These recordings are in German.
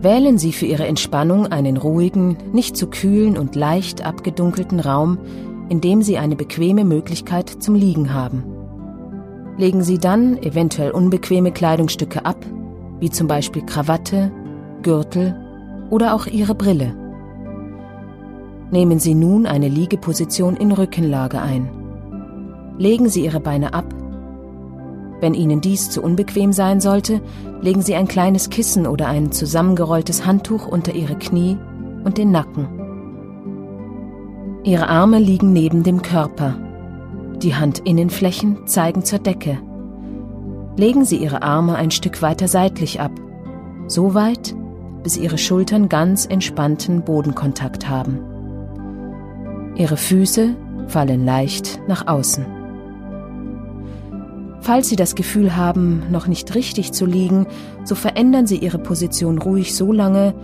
Wählen Sie für Ihre Entspannung einen ruhigen, nicht zu kühlen und leicht abgedunkelten Raum, in dem Sie eine bequeme Möglichkeit zum Liegen haben. Legen Sie dann eventuell unbequeme Kleidungsstücke ab, wie zum Beispiel Krawatte, Gürtel oder auch Ihre Brille. Nehmen Sie nun eine Liegeposition in Rückenlage ein. Legen Sie Ihre Beine ab. Wenn Ihnen dies zu unbequem sein sollte, legen Sie ein kleines Kissen oder ein zusammengerolltes Handtuch unter Ihre Knie und den Nacken. Ihre Arme liegen neben dem Körper. Die Handinnenflächen zeigen zur Decke. Legen Sie Ihre Arme ein Stück weiter seitlich ab, so weit, bis Ihre Schultern ganz entspannten Bodenkontakt haben. Ihre Füße fallen leicht nach außen. Falls Sie das Gefühl haben, noch nicht richtig zu liegen, so verändern Sie Ihre Position ruhig so lange,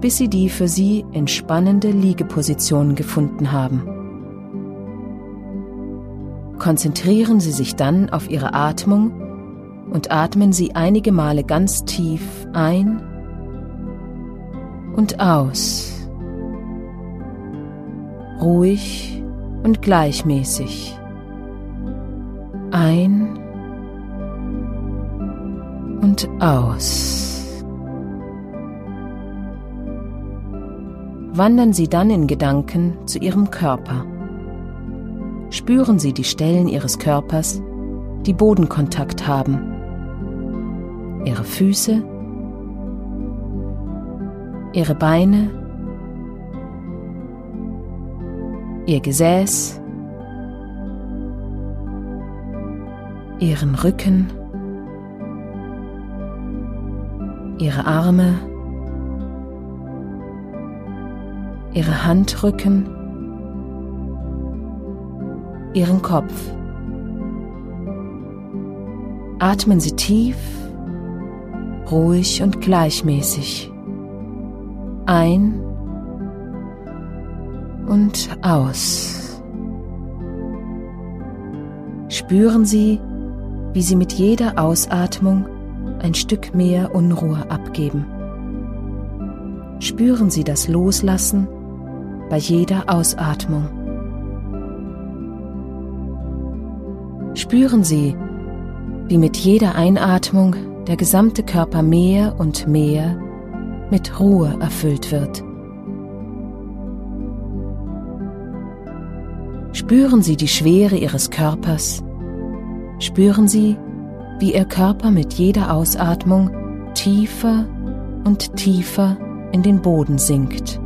bis Sie die für Sie entspannende Liegeposition gefunden haben. Konzentrieren Sie sich dann auf Ihre Atmung und atmen Sie einige Male ganz tief ein und aus ruhig und gleichmäßig. Ein und aus. Wandern Sie dann in Gedanken zu Ihrem Körper. Spüren Sie die Stellen Ihres Körpers, die Bodenkontakt haben. Ihre Füße, Ihre Beine, ihr Gesäß, ihren Rücken, ihre Arme, ihre Handrücken, ihren Kopf. Atmen Sie tief, ruhig und gleichmäßig ein und aus. Spüren Sie, wie Sie mit jeder Ausatmung ein Stück mehr Unruhe abgeben. Spüren Sie das Loslassen bei jeder Ausatmung. Spüren Sie, wie mit jeder Einatmung der gesamte Körper mehr und mehr mit Ruhe erfüllt wird. Spüren Sie die Schwere Ihres Körpers. Spüren Sie, wie Ihr Körper mit jeder Ausatmung tiefer und tiefer in den Boden sinkt.